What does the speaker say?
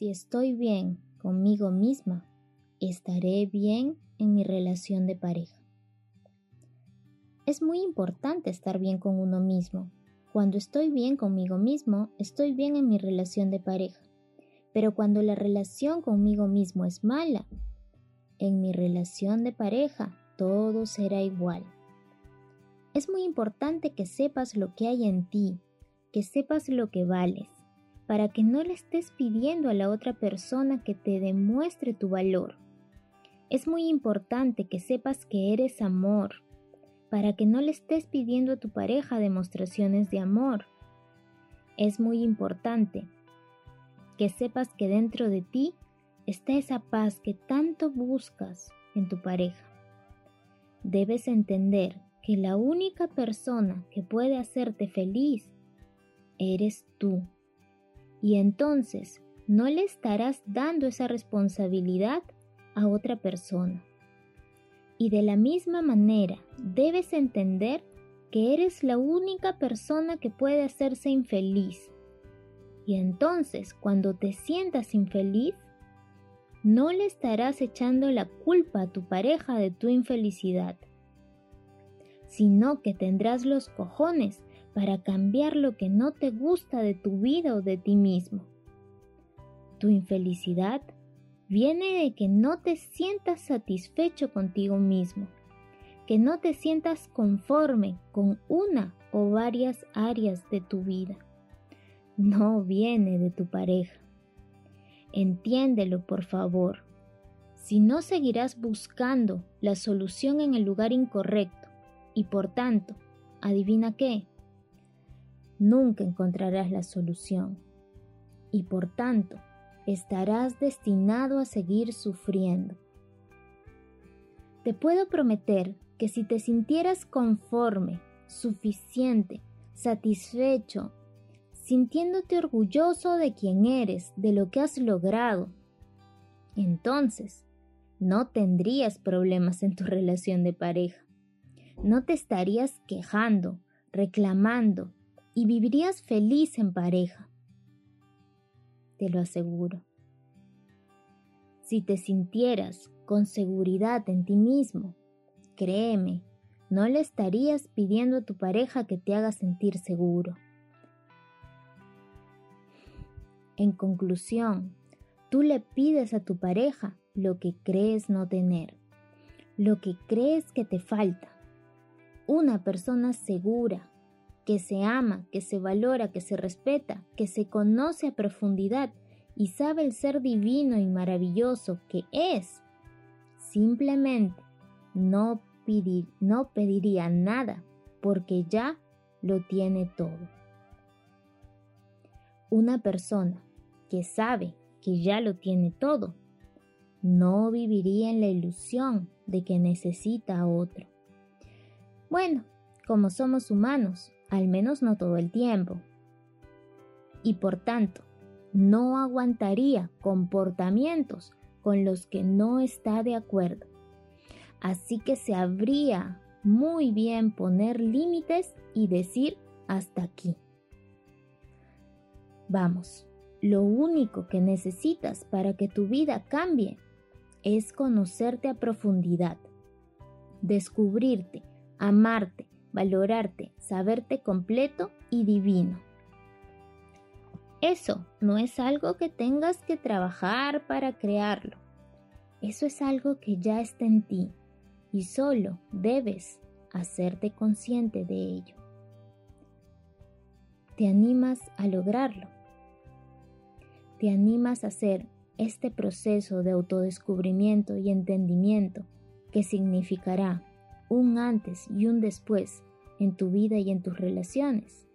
Si estoy bien conmigo misma, estaré bien en mi relación de pareja. Es muy importante estar bien con uno mismo. Cuando estoy bien conmigo mismo, estoy bien en mi relación de pareja. Pero cuando la relación conmigo mismo es mala, en mi relación de pareja todo será igual. Es muy importante que sepas lo que hay en ti, que sepas lo que vales, para que no le estés pidiendo a la otra persona que te demuestre tu valor. Es muy importante que sepas que eres amor, para que no le estés pidiendo a tu pareja demostraciones de amor. Es muy importante que sepas que dentro de ti está esa paz que tanto buscas en tu pareja. Debes entender que la única persona que puede hacerte feliz eres tú. Y entonces no le estarás dando esa responsabilidad a otra persona. Y de la misma manera debes entender que eres la única persona que puede hacerse infeliz. Y entonces cuando te sientas infeliz, no le estarás echando la culpa a tu pareja de tu infelicidad, sino que tendrás los cojones para cambiar lo que no te gusta de tu vida o de ti mismo. Tu infelicidad viene de que no te sientas satisfecho contigo mismo, que no te sientas conforme con una o varias áreas de tu vida. No viene de tu pareja. Entiéndelo, por favor. Si no seguirás buscando la solución en el lugar incorrecto y por tanto, adivina qué, nunca encontrarás la solución y por tanto estarás destinado a seguir sufriendo. Te puedo prometer que si te sintieras conforme, suficiente, satisfecho, sintiéndote orgulloso de quien eres, de lo que has logrado, entonces no tendrías problemas en tu relación de pareja. No te estarías quejando, reclamando y vivirías feliz en pareja te lo aseguro. Si te sintieras con seguridad en ti mismo, créeme, no le estarías pidiendo a tu pareja que te haga sentir seguro. En conclusión, tú le pides a tu pareja lo que crees no tener, lo que crees que te falta. Una persona segura, que se ama, que se valora, que se respeta, que se conoce a profundidad y sabe el ser divino y maravilloso que es. Simplemente no, pediría nada porque ya lo tiene todo. Una persona que sabe que ya lo tiene todo no viviría en la ilusión de que necesita a otro. Bueno, como somos humanos, al menos no todo el tiempo. Y por tanto, no aguantaría comportamientos con los que no está de acuerdo. Así que se habría muy bien poner límites y decir hasta aquí. Vamos, lo único que necesitas para que tu vida cambie es conocerte a profundidad, descubrirte, amarte, valorarte, saberte completo y divino. Eso no es algo que tengas que trabajar para crearlo. Eso es algo que ya está en ti y solo debes hacerte consciente de ello. Te animas a lograrlo. Te animas a hacer este proceso de autodescubrimiento y entendimiento que significará un antes y un después en tu vida y en tus relaciones.